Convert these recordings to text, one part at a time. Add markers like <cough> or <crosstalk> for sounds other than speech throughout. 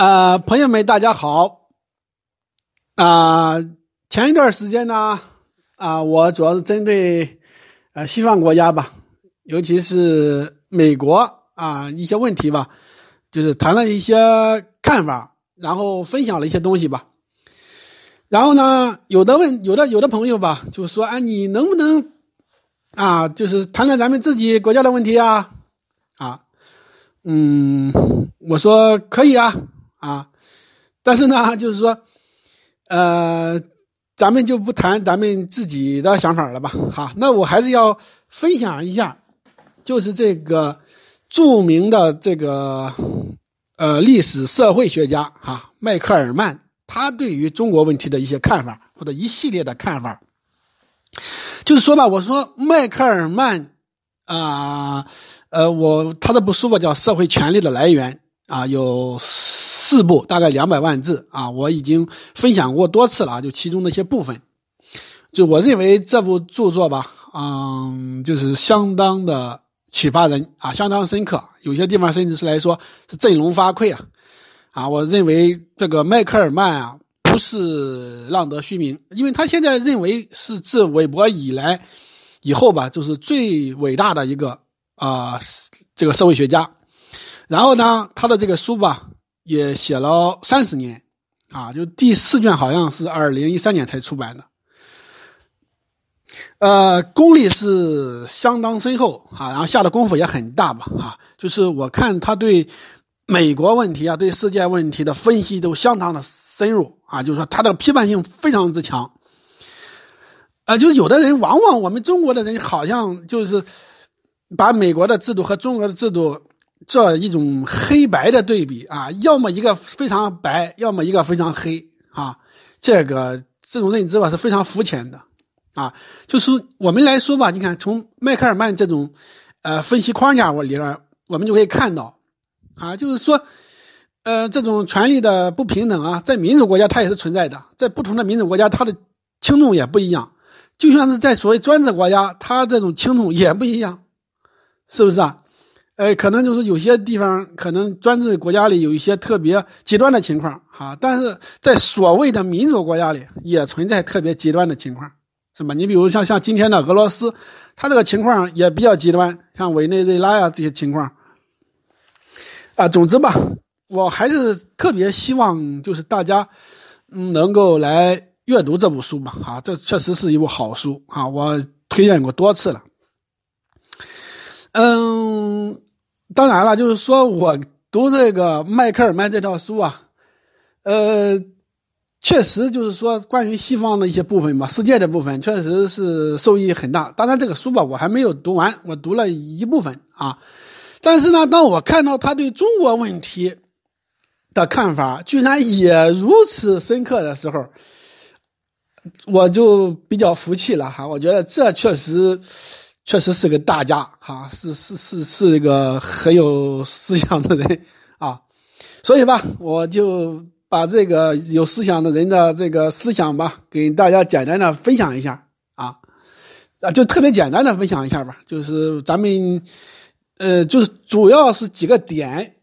呃，朋友们，大家好。啊、前一段时间呢，啊、我主要是针对呃西方国家吧，尤其是美国啊、一些问题吧，就是谈了一些看法，然后分享了一些东西吧。然后呢，有的问有的有的朋友吧，就说哎，你能不能啊，就是谈谈咱们自己国家的问题啊？啊，嗯，我说可以啊，啊，但是呢，就是说，呃，咱们就不谈咱们自己的想法了吧？好，那我还是要分享一下，就是这个著名的这个呃历史社会学家哈迈克尔曼，他对于中国问题的一些看法或者一系列的看法，就是说吧，我说迈克尔曼啊。呃，我他的部书吧叫《社会权利的来源》啊，有四部，大概两百万字啊，我已经分享过多次了啊，就其中的一些部分。就我认为这部著作吧，嗯，就是相当的启发人啊，相当深刻，有些地方甚至是来说是振聋发聩啊啊！我认为这个迈克尔曼啊，不是浪得虚名，因为他现在认为是自韦伯以来以后吧，就是最伟大的一个。啊，这个社会学家，然后呢，他的这个书吧也写了三十年，啊，就第四卷好像是二零一三年才出版的，呃，功力是相当深厚啊，然后下的功夫也很大吧，啊，就是我看他对美国问题啊，对世界问题的分析都相当的深入啊，就是说他的批判性非常之强，啊，就有的人往往我们中国的人好像就是。把美国的制度和中国的制度做一种黑白的对比啊，要么一个非常白，要么一个非常黑啊，这个这种认知吧是非常肤浅的啊。就是我们来说吧，你看从迈克尔曼这种呃分析框架我里边，我们就可以看到啊，就是说呃这种权力的不平等啊，在民主国家它也是存在的，在不同的民主国家它的轻重也不一样，就像是在所谓专制国家，它这种轻重也不一样。是不是啊？哎，可能就是有些地方，可能专制国家里有一些特别极端的情况，哈，但是在所谓的民主国家里，也存在特别极端的情况，是吧？你比如像像今天的俄罗斯，它这个情况也比较极端，像委内瑞拉呀这些情况。啊，总之吧，我还是特别希望就是大家，嗯，能够来阅读这部书吧，啊，这确实是一部好书啊，我推荐过多次了。嗯，当然了，就是说我读这个迈克尔曼这套书啊，呃，确实就是说关于西方的一些部分吧，世界的部分确实是受益很大。当然，这个书吧我还没有读完，我读了一部分啊。但是呢，当我看到他对中国问题的看法居然也如此深刻的时候，我就比较服气了哈。我觉得这确实。确实是个大家哈，是是是是一个很有思想的人啊，所以吧，我就把这个有思想的人的这个思想吧，给大家简单的分享一下啊，啊，就特别简单的分享一下吧，就是咱们呃，就是主要是几个点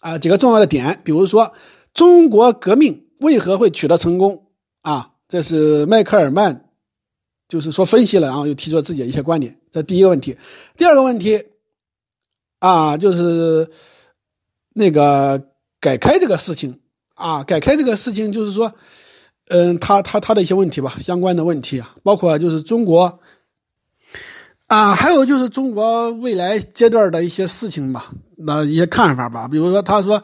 啊，几个重要的点，比如说中国革命为何会取得成功啊，这是迈克尔曼。就是说分析了，然后又提出了自己的一些观点，这第一个问题。第二个问题，啊，就是那个改开这个事情啊，改开这个事情，就是说，嗯，他他他的一些问题吧，相关的问题啊，包括就是中国啊，还有就是中国未来阶段的一些事情吧，那一些看法吧。比如说，他说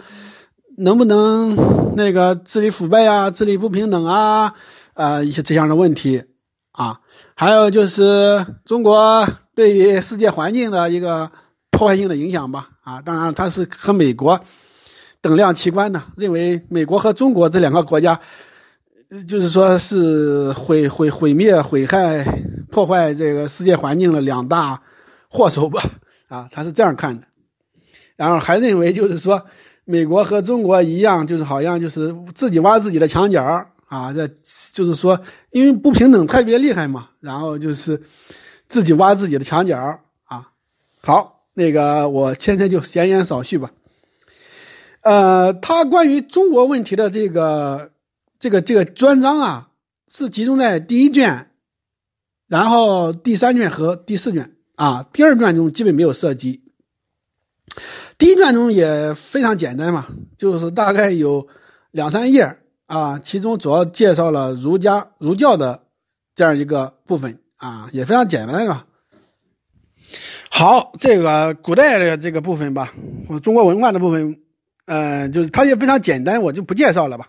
能不能那个治理腐败啊，治理不平等啊，啊，一些这样的问题。啊，还有就是中国对于世界环境的一个破坏性的影响吧。啊，当然它是和美国等量齐观的，认为美国和中国这两个国家，就是说是毁毁毁灭、毁害、破坏这个世界环境的两大祸首吧。啊，他是这样看的。然后还认为就是说，美国和中国一样，就是好像就是自己挖自己的墙角。啊，这就是说，因为不平等特别厉害嘛，然后就是自己挖自己的墙角啊。好，那个我现在就闲言少叙吧。呃，他关于中国问题的这个这个这个专章啊，是集中在第一卷，然后第三卷和第四卷啊，第二卷中基本没有涉及。第一卷中也非常简单嘛，就是大概有两三页啊，其中主要介绍了儒家儒教的这样一个部分啊，也非常简单啊。好，这个古代的这个部分吧，我中国文化的部分。嗯，就是它也非常简单，我就不介绍了吧。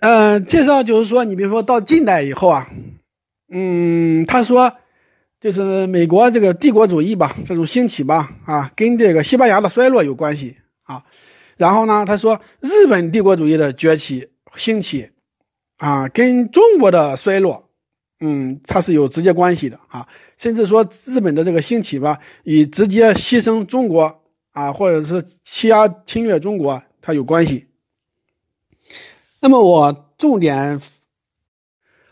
嗯，介绍就是说，你比如说到近代以后啊，嗯，他说就是美国这个帝国主义吧，这种兴起吧，啊，跟这个西班牙的衰落有关系。然后呢，他说日本帝国主义的崛起兴起啊，跟中国的衰落，嗯，它是有直接关系的啊。甚至说日本的这个兴起吧，与直接牺牲中国。啊，或者是欺压侵略中国，它有关系。那么我重点，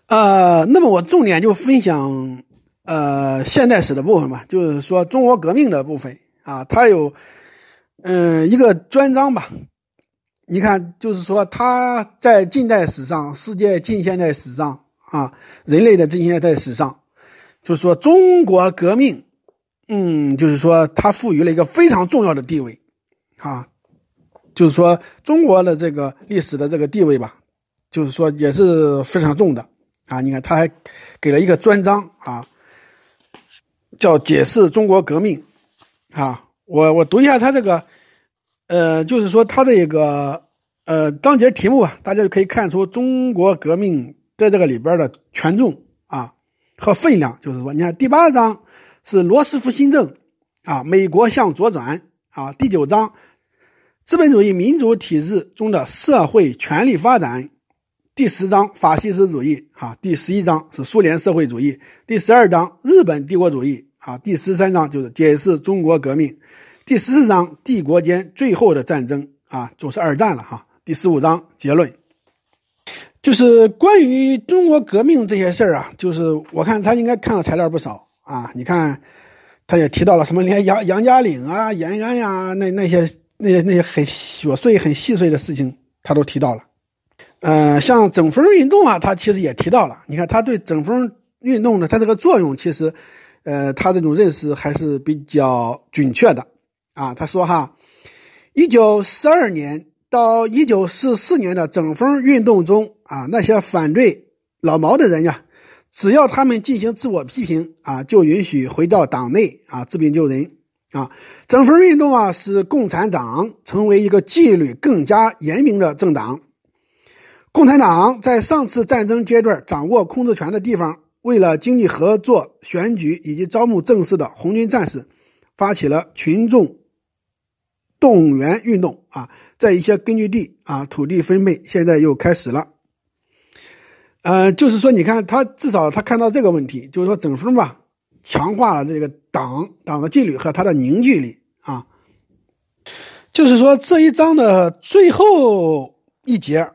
呃，那么我重点就分享呃现代史的部分吧，就是说中国革命的部分啊，它有嗯一个专章吧。你看，就是说他在近代史上、世界近现代史上啊，人类的近现代史上，就是说中国革命。嗯，就是说，它赋予了一个非常重要的地位，啊，就是说中国的这个历史的这个地位吧，就是说也是非常重的啊。你看，他还给了一个专章啊，叫解释中国革命啊。我我读一下他这个，呃，就是说他这个呃章节题目啊，大家就可以看出中国革命在这个里边的权重啊和分量。就是说，你看第八章。是罗斯福新政啊，美国向左转啊。第九章，资本主义民主体制中的社会权力发展。第十章，法西斯主义啊。第十一章是苏联社会主义。第十二章，日本帝国主义啊。第十三章就是解释中国革命。第十四章，帝国间最后的战争啊，就是二战了哈。第十五章结论，就是关于中国革命这些事儿啊，就是我看他应该看了材料不少。啊，你看，他也提到了什么，连杨杨家岭啊、延安呀，那那些那些那些很琐碎、很细碎的事情，他都提到了。呃，像整风运动啊，他其实也提到了。你看，他对整风运动的他这个作用，其实，呃，他这种认识还是比较准确的。啊，他说哈，一九四二年到一九四四年的整风运动中啊，那些反对老毛的人呀。只要他们进行自我批评啊，就允许回到党内啊治病救人啊。整风运动啊，使共产党成为一个纪律更加严明的政党。共产党在上次战争阶段掌握控制权的地方，为了经济合作、选举以及招募正式的红军战士，发起了群众动员运动啊。在一些根据地啊，土地分配现在又开始了。呃，就是说，你看他至少他看到这个问题，就是说整风吧，强化了这个党党的纪律和他的凝聚力啊。就是说这一章的最后一节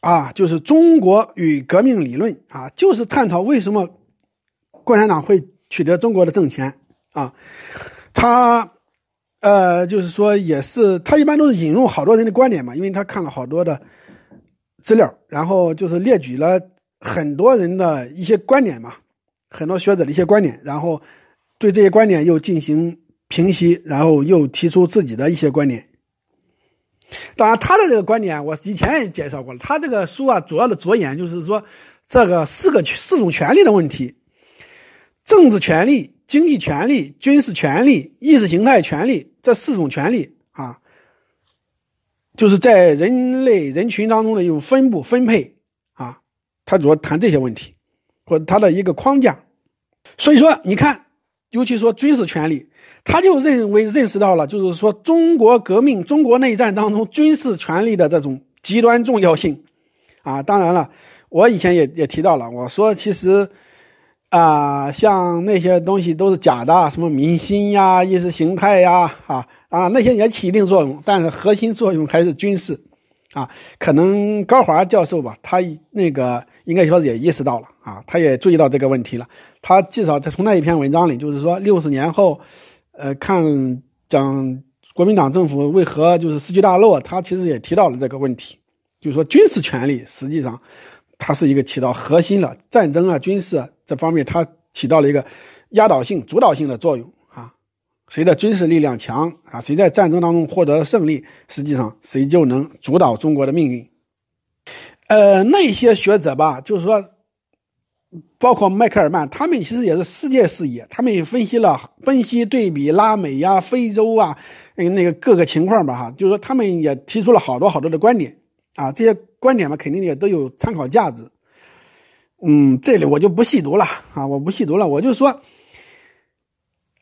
啊，就是中国与革命理论啊，就是探讨为什么共产党会取得中国的政权啊。他呃，就是说也是他一般都是引入好多人的观点嘛，因为他看了好多的资料，然后就是列举了。很多人的一些观点嘛，很多学者的一些观点，然后对这些观点又进行评析，然后又提出自己的一些观点。当然，他的这个观点我以前也介绍过了。他这个书啊，主要的着眼就是说这个四个四种权利的问题：政治权利、经济权利、军事权利、意识形态权利这四种权利啊，就是在人类人群当中的一种分布分配啊。他主要谈这些问题，或者他的一个框架。所以说，你看，尤其说军事权利，他就认为认识到了，就是说中国革命、中国内战当中军事权力的这种极端重要性。啊，当然了，我以前也也提到了，我说其实啊，像那些东西都是假的，什么民心呀、意识形态呀，啊啊，那些也起一定作用，但是核心作用还是军事。啊，可能高华教授吧，他那个应该说也意识到了啊，他也注意到这个问题了。他至少在从那一篇文章里，就是说六十年后，呃，看讲国民党政府为何就是失去大漏？他其实也提到了这个问题，就是说军事权力实际上它是一个起到核心的战争啊、军事这方面，它起到了一个压倒性、主导性的作用啊。谁的军事力量强啊，谁在战争当中获得胜利，实际上谁就能主导中国的命运。呃，那些学者吧，就是说。包括迈克尔曼，他们其实也是世界视野，他们也分析了、分析、对比拉美呀、非洲啊，那个各个情况吧，哈，就是说他们也提出了好多好多的观点啊，这些观点嘛，肯定也都有参考价值。嗯，这里我就不细读了啊，我不细读了，我就说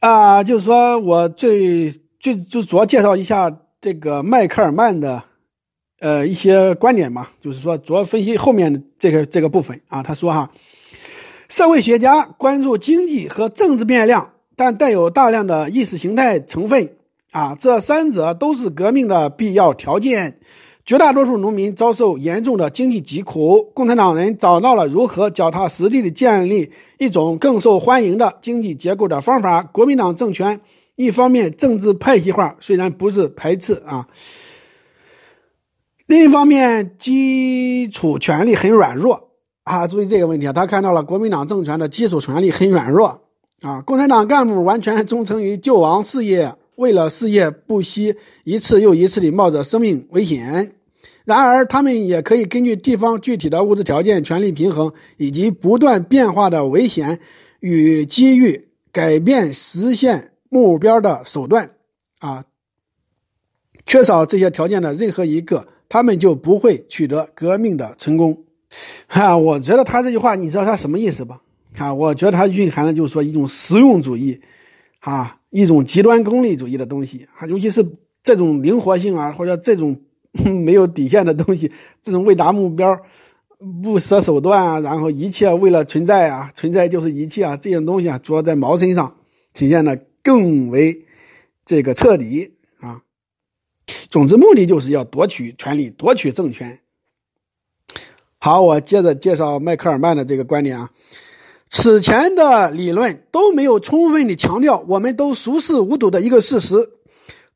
啊，就是说我最最就主要介绍一下这个迈克尔曼的呃一些观点嘛，就是说主要分析后面的这个这个部分啊，他说哈。社会学家关注经济和政治变量，但带有大量的意识形态成分。啊，这三者都是革命的必要条件。绝大多数农民遭受严重的经济疾苦，共产党人找到了如何脚踏实地的建立一种更受欢迎的经济结构的方法。国民党政权一方面政治派系化，虽然不是排斥啊，另一方面基础权力很软弱。啊，注意这个问题啊！他看到了国民党政权的基础权力很软弱啊，共产党干部完全忠诚于救亡事业，为了事业不惜一次又一次地冒着生命危险。然而，他们也可以根据地方具体的物质条件、权力平衡以及不断变化的危险与机遇，改变实现目标的手段。啊，缺少这些条件的任何一个，他们就不会取得革命的成功。哈，<laughs> 我觉得他这句话，你知道他什么意思吧？啊，我觉得他蕴含的就是说一种实用主义，啊，一种极端功利主义的东西啊，尤其是这种灵活性啊，或者这种 <laughs> 没有底线的东西，这种为达目标不择手段啊，然后一切为了存在啊，存在就是一切啊，这种东西啊，主要在毛身上体现的更为这个彻底啊。总之，目的就是要夺取权力，夺取政权。好，我接着介绍迈克尔曼的这个观点啊。此前的理论都没有充分的强调我们都熟视无睹的一个事实：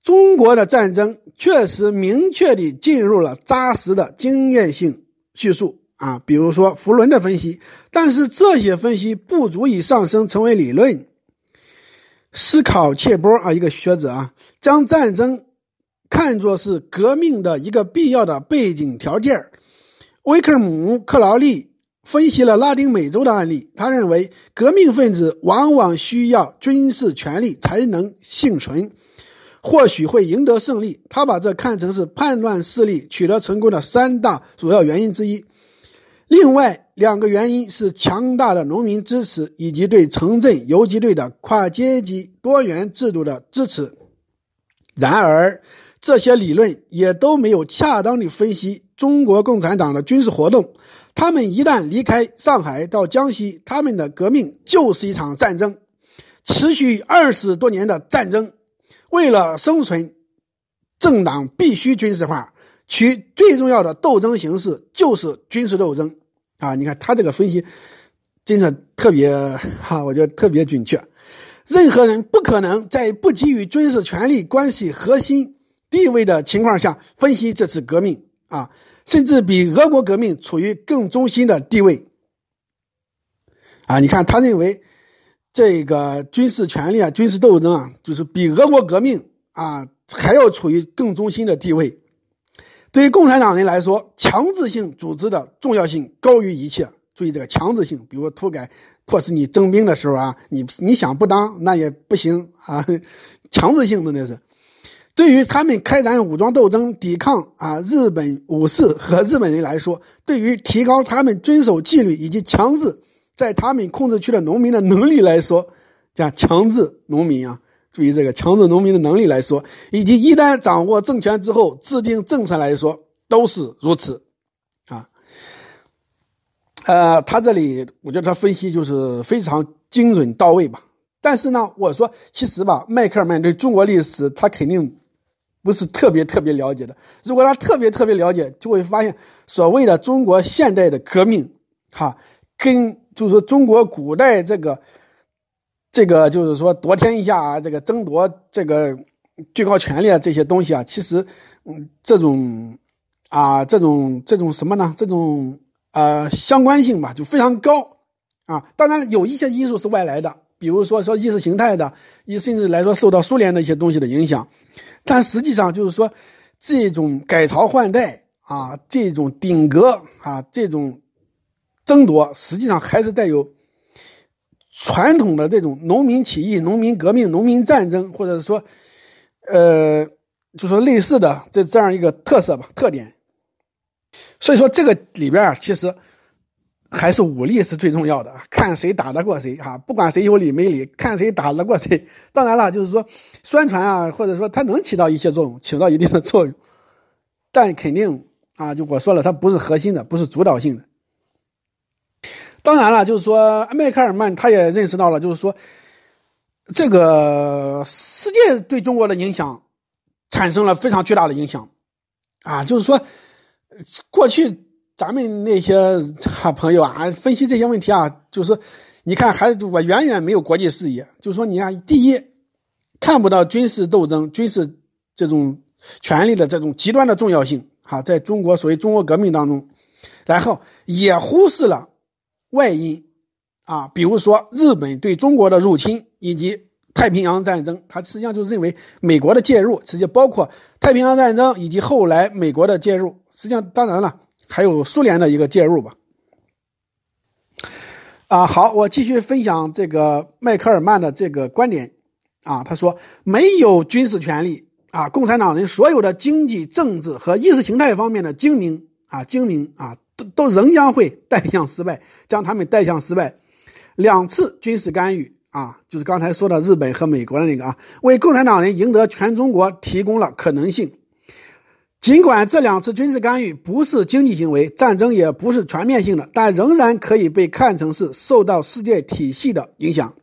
中国的战争确实明确地进入了扎实的经验性叙述啊，比如说弗伦的分析。但是这些分析不足以上升成为理论。思考切波啊，一个学者啊，将战争看作是革命的一个必要的背景条件。威克姆·克劳利分析了拉丁美洲的案例，他认为革命分子往往需要军事权力才能幸存，或许会赢得胜利。他把这看成是叛乱势力取得成功的三大主要原因之一。另外两个原因是强大的农民支持以及对城镇游击队的跨阶级多元制度的支持。然而，这些理论也都没有恰当的分析。中国共产党的军事活动，他们一旦离开上海到江西，他们的革命就是一场战争，持续二十多年的战争。为了生存，政党必须军事化，其最重要的斗争形式就是军事斗争。啊，你看他这个分析，真的特别 <laughs> 哈，我觉得特别准确。任何人不可能在不给予军事权力关系核心地位的情况下分析这次革命啊。甚至比俄国革命处于更中心的地位，啊，你看，他认为这个军事权力啊、军事斗争啊，就是比俄国革命啊还要处于更中心的地位。对于共产党人来说，强制性组织的重要性高于一切。注意这个强制性，比如土改迫使你征兵的时候啊，你你想不当那也不行啊，强制性的那是。对于他们开展武装斗争、抵抗啊日本武士和日本人来说，对于提高他们遵守纪律以及强制在他们控制区的农民的能力来说，讲强制农民啊，注意这个强制农民的能力来说，以及一旦掌握政权之后制定政策来说，都是如此啊。呃，他这里我觉得他分析就是非常精准到位吧。但是呢，我说其实吧，迈克尔曼对中国历史他肯定。不是特别特别了解的。如果他特别特别了解，就会发现所谓的中国现代的革命，哈，跟就是中国古代这个，这个就是说夺天下啊，这个争夺这个最高权力啊这些东西啊，其实，嗯，这种啊，这种这种什么呢？这种呃相关性吧，就非常高啊。当然有一些因素是外来的，比如说说意识形态的，一甚至来说受到苏联的一些东西的影响。但实际上就是说，这种改朝换代啊，这种顶格啊，这种争夺，实际上还是带有。传统的这种农民起义、农民革命、农民战争，或者是说，呃，就说类似的这这样一个特色吧、特点。所以说这个里边啊，其实还是武力是最重要的，看谁打得过谁哈，不管谁有理没理，看谁打得过谁。<laughs> 当然了，就是说宣传啊，或者说它能起到一些作用，起到一定的作用，但肯定啊，就我说了，它不是核心的，不是主导性的。当然了，就是说，迈克尔曼他也认识到了，就是说，这个世界对中国的影响产生了非常巨大的影响，啊，就是说，过去咱们那些哈朋友啊，分析这些问题啊，就是你看，还我远远没有国际视野，就是说，你看，第一，看不到军事斗争、军事这种权力的这种极端的重要性，哈，在中国所谓中国革命当中，然后也忽视了。外因，啊，比如说日本对中国的入侵以及太平洋战争，他实际上就认为美国的介入，实际包括太平洋战争以及后来美国的介入，实际上当然了，还有苏联的一个介入吧。啊，好，我继续分享这个迈克尔曼的这个观点，啊，他说没有军事权利啊，共产党人所有的经济、政治和意识形态方面的精明啊，精明啊。都都仍将会 <laughs> 带向失败，将他们带向失败。两次军事干预啊，就是刚才说的日本和美国的那个啊，为共产党人赢得全中国提供了可能性。尽管这两次军事干预不是经济行为，战争也不是全面性的，但仍然可以被看成是受到世界体系的影响。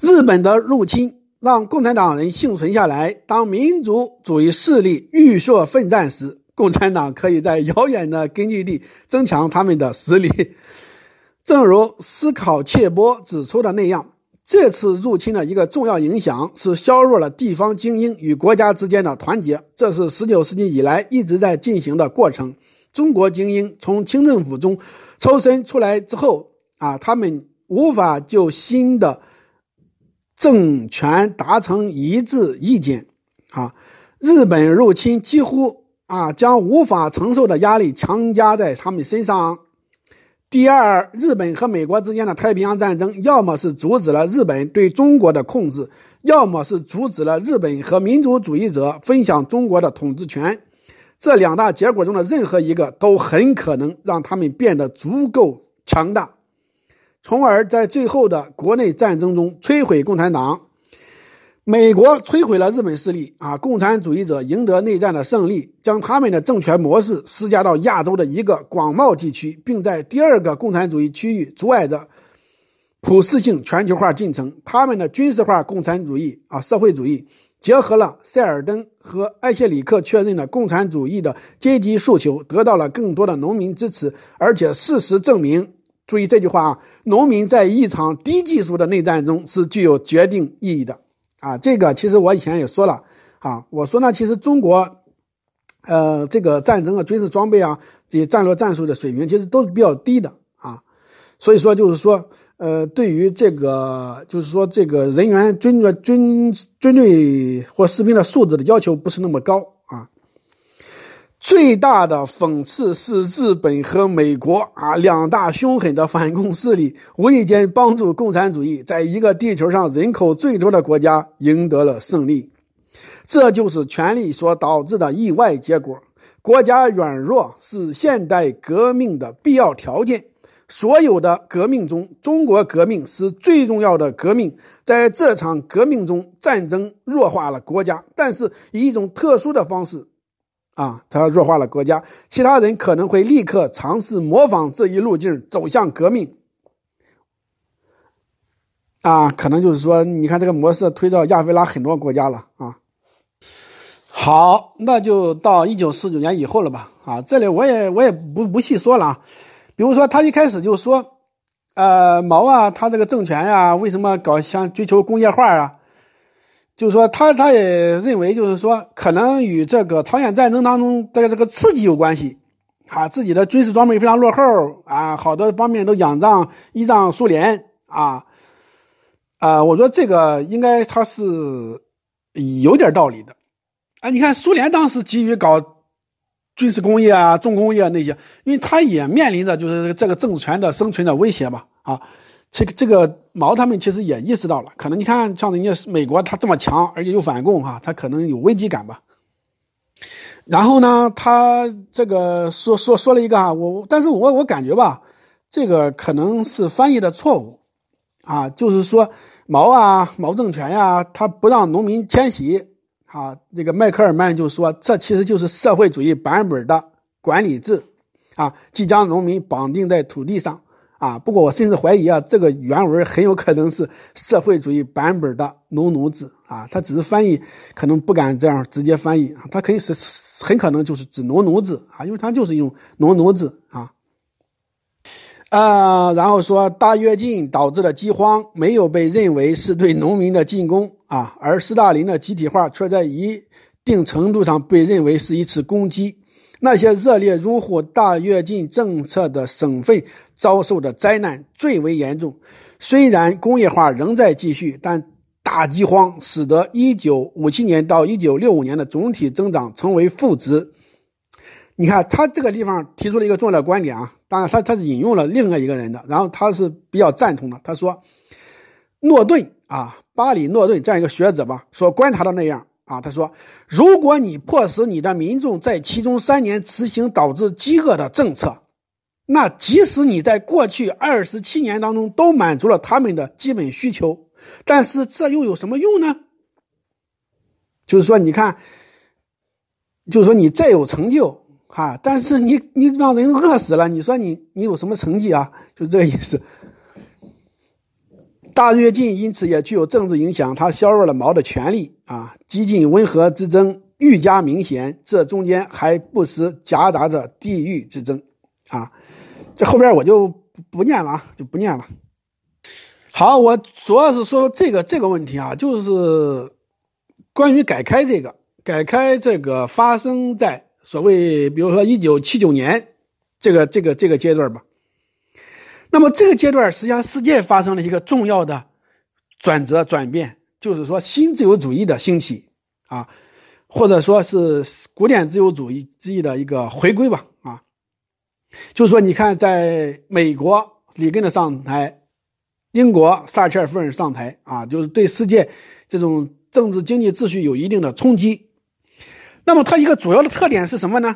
日本的入侵让共产党人幸存下来。当民族主义势力浴血奋战时。共产党可以在遥远的根据地增强他们的实力，正如斯考切波指出的那样，这次入侵的一个重要影响是削弱了地方精英与国家之间的团结。这是19世纪以来一直在进行的过程。中国精英从清政府中抽身出来之后，啊，他们无法就新的政权达成一致意见。啊，日本入侵几乎。啊，将无法承受的压力强加在他们身上。第二，日本和美国之间的太平洋战争，要么是阻止了日本对中国的控制，要么是阻止了日本和民族主义者分享中国的统治权。这两大结果中的任何一个，都很可能让他们变得足够强大，从而在最后的国内战争中摧毁共产党。美国摧毁了日本势力啊！共产主义者赢得内战的胜利，将他们的政权模式施加到亚洲的一个广袤地区，并在第二个共产主义区域阻碍着普世性全球化进程。他们的军事化共产主义啊，社会主义结合了塞尔登和艾谢里克确认的共产主义的阶级诉求，得到了更多的农民支持。而且事实证明，注意这句话啊，农民在一场低技术的内战中是具有决定意义的。啊，这个其实我以前也说了啊，我说呢，其实中国，呃，这个战争啊、军事装备啊、这些战略战术的水平其实都是比较低的啊，所以说就是说，呃，对于这个就是说这个人员军的军军队或士兵的素质的要求不是那么高。最大的讽刺是，日本和美国啊两大凶狠的反共势力，无意间帮助共产主义在一个地球上人口最多的国家赢得了胜利。这就是权力所导致的意外结果。国家软弱是现代革命的必要条件。所有的革命中，中国革命是最重要的革命。在这场革命中，战争弱化了国家，但是以一种特殊的方式。啊，他弱化了国家，其他人可能会立刻尝试模仿这一路径走向革命。啊，可能就是说，你看这个模式推到亚非拉很多国家了啊。好，那就到一九四九年以后了吧？啊，这里我也我也不不细说了啊。比如说，他一开始就说，呃，毛啊，他这个政权呀，为什么搞想追求工业化啊？就是说他他也认为，就是说可能与这个朝鲜战争当中的这个刺激有关系，啊，自己的军事装备非常落后啊，好多方面都仰仗依仗苏联啊，啊，我说这个应该他是有点道理的，啊，你看苏联当时急于搞军事工业啊、重工业那些，因为他也面临着就是这个政权的生存的威胁嘛，啊。这个这个毛他们其实也意识到了，可能你看像人家美国他这么强，而且又反共哈，他可能有危机感吧。然后呢，他这个说说说了一个啊，我但是我我感觉吧，这个可能是翻译的错误啊，就是说毛啊毛政权呀，他不让农民迁徙啊，这个迈克尔曼就说这其实就是社会主义版本的管理制啊，即将农民绑定在土地上。啊，不过我甚至怀疑啊，这个原文很有可能是社会主义版本的农奴制啊，他只是翻译，可能不敢这样直接翻译啊，他可以是很可能就是指农奴制啊，因为他就是一种农奴制啊，呃，然后说大跃进导致的饥荒没有被认为是对农民的进攻啊，而斯大林的集体化却在一定程度上被认为是一次攻击。那些热烈拥护大跃进政策的省份遭受的灾难最为严重。虽然工业化仍在继续，但大饥荒使得1957年到1965年的总体增长成为负值。你看，他这个地方提出了一个重要的观点啊，当然他他是引用了另外一个人的，然后他是比较赞同的。他说，诺顿啊，巴里诺顿这样一个学者吧，所观察到那样。啊，他说：“如果你迫使你的民众在其中三年执行导致饥饿的政策，那即使你在过去二十七年当中都满足了他们的基本需求，但是这又有什么用呢？就是说，你看，就是说你再有成就，哈，但是你你让人饿死了，你说你你有什么成绩啊？就这个意思。”大跃进因此也具有政治影响，它削弱了毛的权力啊，激进温和之争愈加明显，这中间还不时夹杂着地域之争啊。这后边我就不念了啊，就不念了。好，我主要是说这个这个问题啊，就是关于改开这个改开这个发生在所谓比如说一九七九年这个这个这个阶段吧。那么这个阶段，实际上世界发生了一个重要的转折转变，就是说新自由主义的兴起啊，或者说是古典自由主义之一的一个回归吧啊。就是说，你看，在美国里根的上台，英国撒切尔夫人上台啊，就是对世界这种政治经济秩序有一定的冲击。那么它一个主要的特点是什么呢？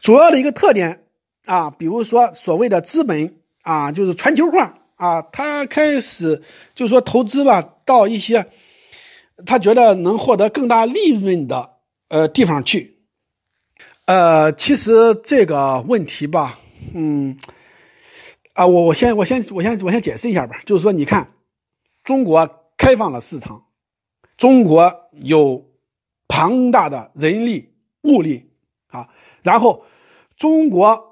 主要的一个特点啊，比如说所谓的资本。啊，就是全球化啊，他开始就是说投资吧，到一些他觉得能获得更大利润的呃地方去。呃，其实这个问题吧，嗯，啊，我我先我先我先我先解释一下吧，就是说，你看，中国开放了市场，中国有庞大的人力物力啊，然后中国。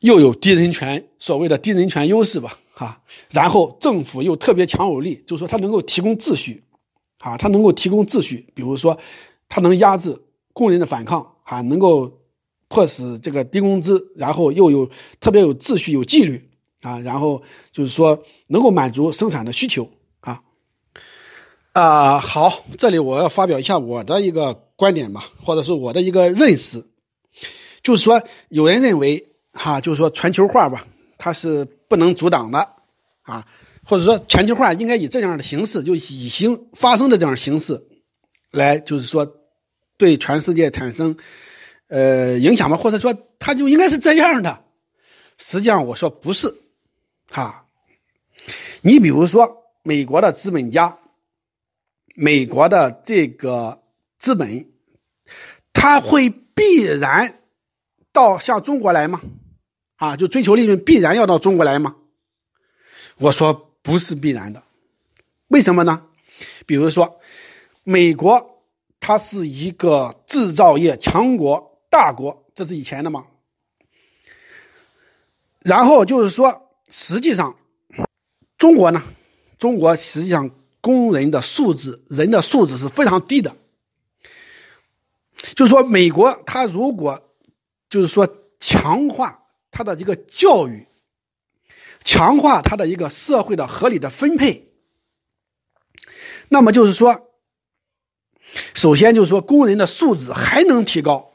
又有低人权，所谓的低人权优势吧，哈，然后政府又特别强有力，就是说它能够提供秩序，啊，它能够提供秩序，比如说，它能压制工人的反抗，啊，能够迫使这个低工资，然后又有特别有秩序、有纪律，啊，然后就是说能够满足生产的需求，啊，啊，好，这里我要发表一下我的一个观点吧，或者是我的一个认识，就是说，有人认为。哈，就是说全球化吧，它是不能阻挡的，啊，或者说全球化应该以这样的形式，就已经发生的这样形式，来就是说对全世界产生呃影响吧，或者说它就应该是这样的。实际上我说不是，哈，你比如说美国的资本家，美国的这个资本，他会必然到向中国来吗？啊，就追求利润必然要到中国来吗？我说不是必然的，为什么呢？比如说，美国它是一个制造业强国大国，这是以前的嘛。然后就是说，实际上中国呢，中国实际上工人的素质，人的素质是非常低的。就是说，美国它如果就是说强化他的一个教育，强化他的一个社会的合理的分配，那么就是说，首先就是说工人的素质还能提高，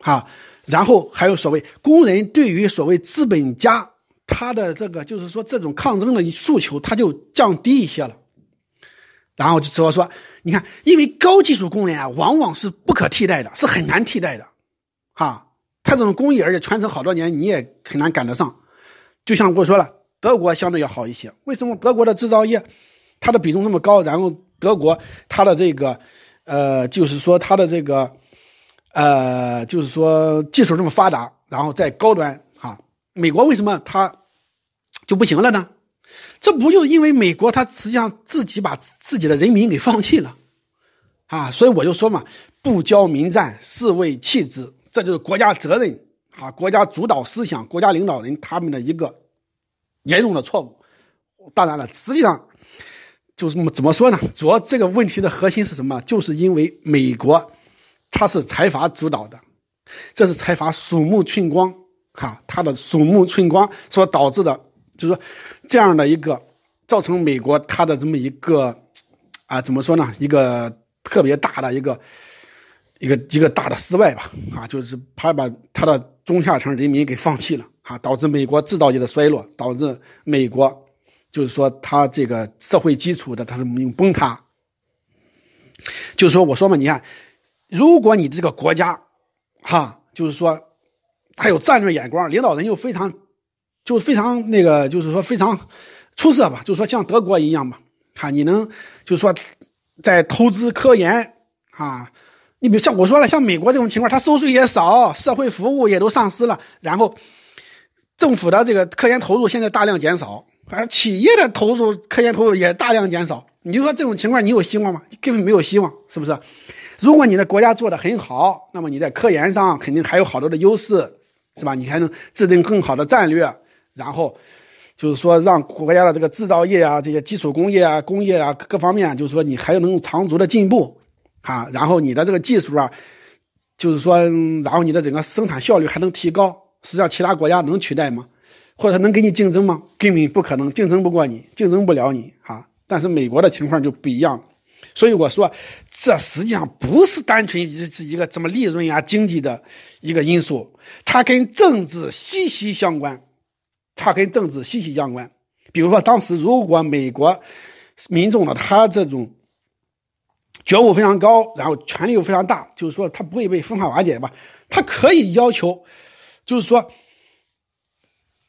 啊，然后还有所谓工人对于所谓资本家他的这个就是说这种抗争的诉求，他就降低一些了。然后就只要说，你看，因为高技术工人啊，往往是不可替代的，是很难替代的，哈。他这种工艺，而且传承好多年，你也很难赶得上。就像我说了，德国相对要好一些。为什么德国的制造业，它的比重那么高？然后德国它的这个，呃，就是说它的这个，呃，就是说技术这么发达，然后在高端，哈。美国为什么它就不行了呢？这不就因为美国它实际上自己把自己的人民给放弃了，啊，所以我就说嘛，不教民战，是为弃之，这就是国家责任啊，国家主导思想，国家领导人他们的一个严重的错误。当然了，实际上就是怎么说呢？主要这个问题的核心是什么？就是因为美国它是财阀主导的，这是财阀鼠目寸光，哈，他的鼠目寸光所导致的。就是说，这样的一个造成美国它的这么一个啊，怎么说呢？一个特别大的一个一个一个大的失败吧，啊，就是他把他的中下层人民给放弃了，啊，导致美国制造业的衰落，导致美国就是说他这个社会基础的它是崩塌。就是说，我说嘛，你看，如果你这个国家，哈，就是说，他有战略眼光，领导人又非常。就非常那个，就是说非常出色吧，就是说像德国一样吧，哈，你能就是说在投资科研啊，你比如像我说了，像美国这种情况，它收税也少，社会服务也都丧失了，然后政府的这个科研投入现在大量减少，啊，企业的投入科研投入也大量减少，你就说这种情况你有希望吗？根本没有希望，是不是？如果你的国家做的很好，那么你在科研上肯定还有好多的优势，是吧？你还能制定更好的战略。然后，就是说，让国家的这个制造业啊，这些基础工业啊、工业啊各方面，就是说，你还能长足的进步，啊，然后你的这个技术啊，就是说，然后你的整个生产效率还能提高。实际上，其他国家能取代吗？或者能跟你竞争吗？根本不可能，竞争不过你，竞争不了你，啊。但是美国的情况就不一样了，所以我说，这实际上不是单纯是一个什么利润啊、经济的一个因素，它跟政治息息相关。它跟政治息息相关。比如说，当时如果美国民众呢，他这种觉悟非常高，然后权力又非常大，就是说他不会被分化瓦解吧？他可以要求，就是说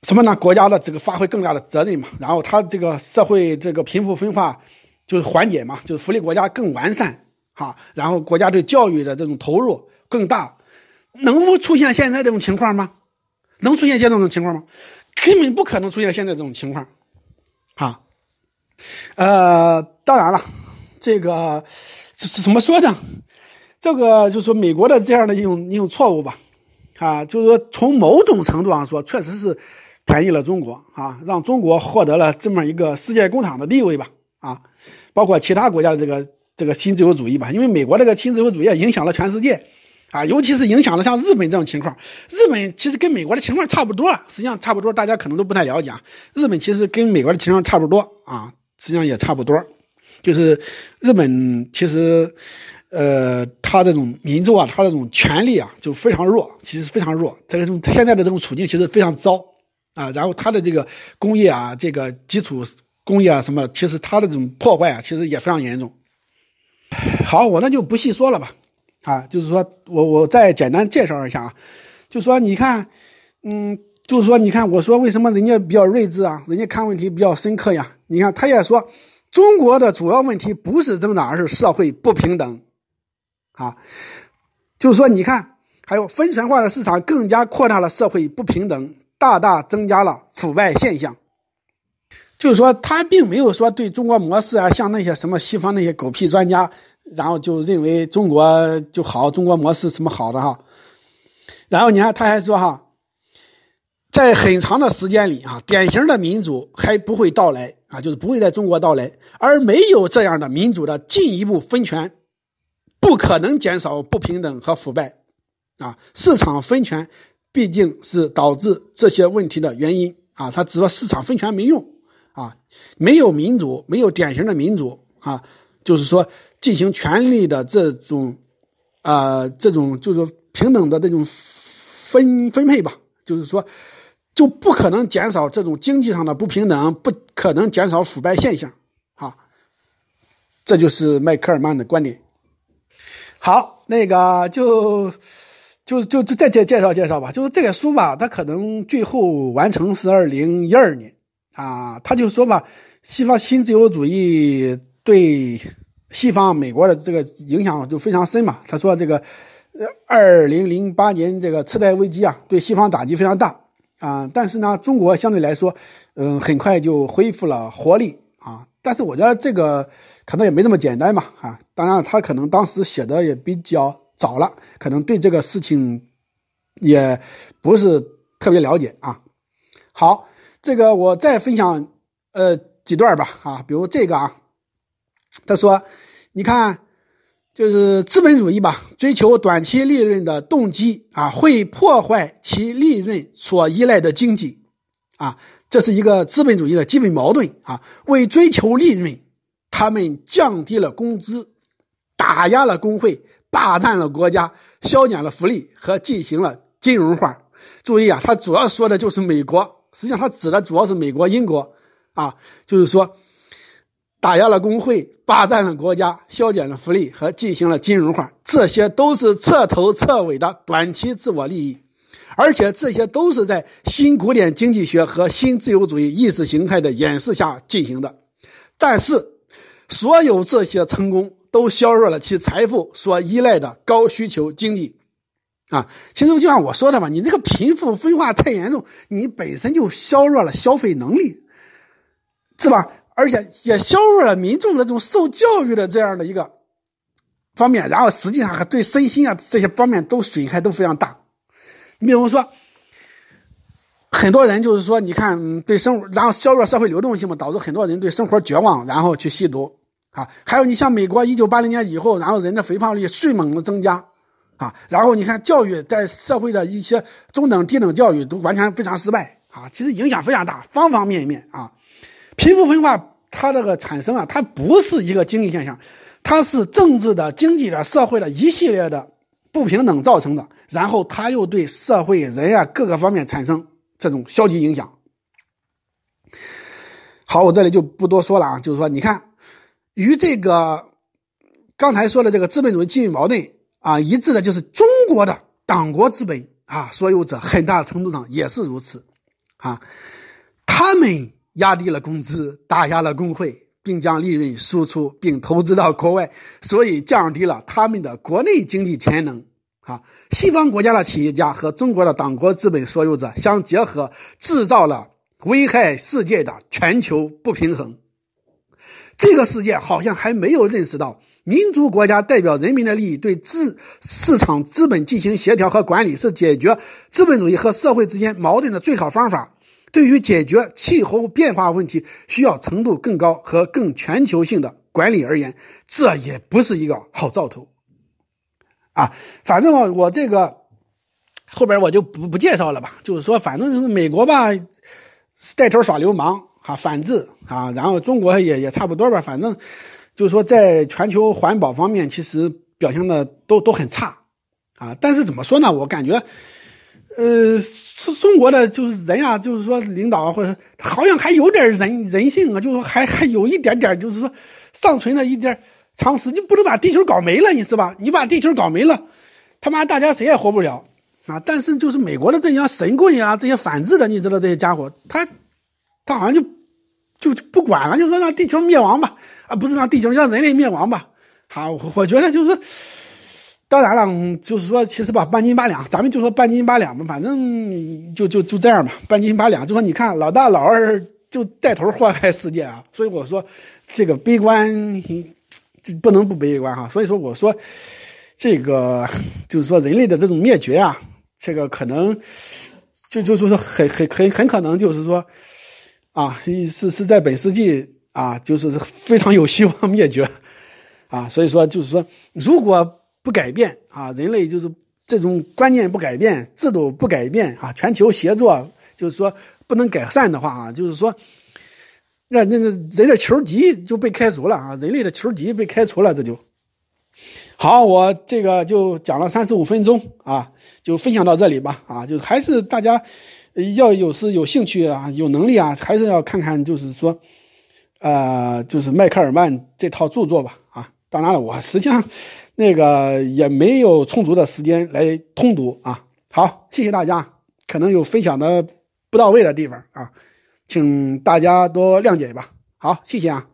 什么呢？国家的这个发挥更大的责任嘛。然后他这个社会这个贫富分化就是缓解嘛，就是福利国家更完善哈。然后国家对教育的这种投入更大，能不出现现在这种情况吗？能出现现在这种情况吗？根本不可能出现现在这种情况，啊，呃，当然了，这个怎么说呢？这个就是说美国的这样的一种一种错误吧，啊，就是说从某种程度上说，确实是便宜了中国啊，让中国获得了这么一个世界工厂的地位吧，啊，包括其他国家的这个这个新自由主义吧，因为美国这个新自由主义影响了全世界。啊，尤其是影响了像日本这种情况，日本其实跟美国的情况差不多，实际上差不多，大家可能都不太了解。啊。日本其实跟美国的情况差不多啊，实际上也差不多，就是日本其实，呃，他这种民众啊，他这种权力啊，就非常弱，其实非常弱。这个种现在的这种处境其实非常糟啊。然后他的这个工业啊，这个基础工业啊什么，其实他的这种破坏啊，其实也非常严重。好，我那就不细说了吧。啊，就是说我我再简单介绍一下啊，就说你看，嗯，就是说你看，我说为什么人家比较睿智啊，人家看问题比较深刻呀？你看他也说，中国的主要问题不是增长，而是社会不平等，啊，就是说你看，还有分权化的市场更加扩大了社会不平等，大大增加了腐败现象。就是说他并没有说对中国模式啊，像那些什么西方那些狗屁专家。然后就认为中国就好，中国模式什么好的哈。然后你看他还说哈，在很长的时间里啊，典型的民主还不会到来啊，就是不会在中国到来，而没有这样的民主的进一步分权，不可能减少不平等和腐败啊。市场分权毕竟是导致这些问题的原因啊，他只说市场分权没用啊，没有民主，没有典型的民主啊，就是说进行权力的这种啊，这种就是平等的这种分分配吧，就是说。就不可能减少这种经济上的不平等，不可能减少腐败现象，啊，这就是迈克尔曼的观点。好，那个就就就就再介介绍介绍吧。就是这个书吧，它可能最后完成是二零一二年啊。他就说吧，西方新自由主义对西方美国的这个影响就非常深嘛。他说这个，呃，二零零八年这个次贷危机啊，对西方打击非常大。啊，但是呢，中国相对来说，嗯，很快就恢复了活力啊。但是我觉得这个可能也没那么简单嘛，啊，当然他可能当时写的也比较早了，可能对这个事情也不是特别了解啊。好，这个我再分享呃几段吧，啊，比如这个啊，他说，你看。就是资本主义吧，追求短期利润的动机啊，会破坏其利润所依赖的经济，啊，这是一个资本主义的基本矛盾啊。为追求利润，他们降低了工资，打压了工会，霸占了国家，削减了福利和进行了金融化。注意啊，他主要说的就是美国，实际上他指的主要是美国、英国啊，就是说。打压了工会，霸占了国家，削减了福利和进行了金融化，这些都是彻头彻尾的短期自我利益，而且这些都是在新古典经济学和新自由主义意识形态的掩饰下进行的。但是，所有这些成功都削弱了其财富所依赖的高需求经济。啊，其实就像我说的嘛，你这个贫富分化太严重，你本身就削弱了消费能力，是吧？而且也削弱了民众的这种受教育的这样的一个方面，然后实际上还对身心啊这些方面都损害都非常大。你比如说，很多人就是说，你看对生活，然后削弱社会流动性嘛，导致很多人对生活绝望，然后去吸毒啊。还有你像美国一九八零年以后，然后人的肥胖率迅猛的增加啊。然后你看教育在社会的一些中等、低等教育都完全非常失败啊。其实影响非常大，方方面面啊。贫富分化，它这个产生啊，它不是一个经济现象，它是政治的、经济的、社会的一系列的不平等造成的。然后，它又对社会人啊各个方面产生这种消极影响。好，我这里就不多说了啊，就是说，你看，与这个刚才说的这个资本主义经济矛盾啊一致的，就是中国的党国资本啊所有者，很大程度上也是如此啊，他们。压低了工资，打压了工会，并将利润输出并投资到国外，所以降低了他们的国内经济潜能。啊，西方国家的企业家和中国的党国资本所有者相结合，制造了危害世界的全球不平衡。这个世界好像还没有认识到，民族国家代表人民的利益，对资市场资本进行协调和管理，是解决资本主义和社会之间矛盾的最好方法。对于解决气候变化问题需要程度更高和更全球性的管理而言，这也不是一个好兆头。啊，反正我这个后边我就不不介绍了吧。就是说，反正就是美国吧，带头耍流氓啊，反制啊，然后中国也也差不多吧。反正就是说，在全球环保方面，其实表现的都都很差啊。但是怎么说呢？我感觉，呃。是中国的就是人啊，就是说领导或者好像还有点人人性啊，就是说还还有一点点，就是说尚存了一点常识。你不能把地球搞没了，你是吧？你把地球搞没了，他妈大家谁也活不了啊！但是就是美国的这些神棍啊，这些反制的，你知道这些家伙，他他好像就就就不管了，就说让地球灭亡吧，啊，不是让地球让人类灭亡吧？好，我觉得就是说。当然了，就是说，其实吧，半斤八两，咱们就说半斤八两吧，反正就就就这样吧，半斤八两。就说你看，老大老二就带头祸害世界啊，所以我说这个悲观，这不能不悲观哈。所以说我说这个就是说人类的这种灭绝啊，这个可能就就就是很很很很可能就是说，啊，是是在本世纪啊，就是非常有希望灭绝，啊，所以说就是说，如果不改变啊，人类就是这种观念不改变，制度不改变啊，全球协作就是说不能改善的话啊，就是说，那那那人的球级就被开除了啊，人类的球级被开除了，这就。好，我这个就讲了三十五分钟啊，就分享到这里吧啊，就还是大家要有是有兴趣啊，有能力啊，还是要看看，就是说，呃，就是迈克尔曼这套著作吧啊。当然了，我实际上那个也没有充足的时间来通读啊。好，谢谢大家，可能有分享的不到位的地方啊，请大家多谅解吧。好，谢谢啊。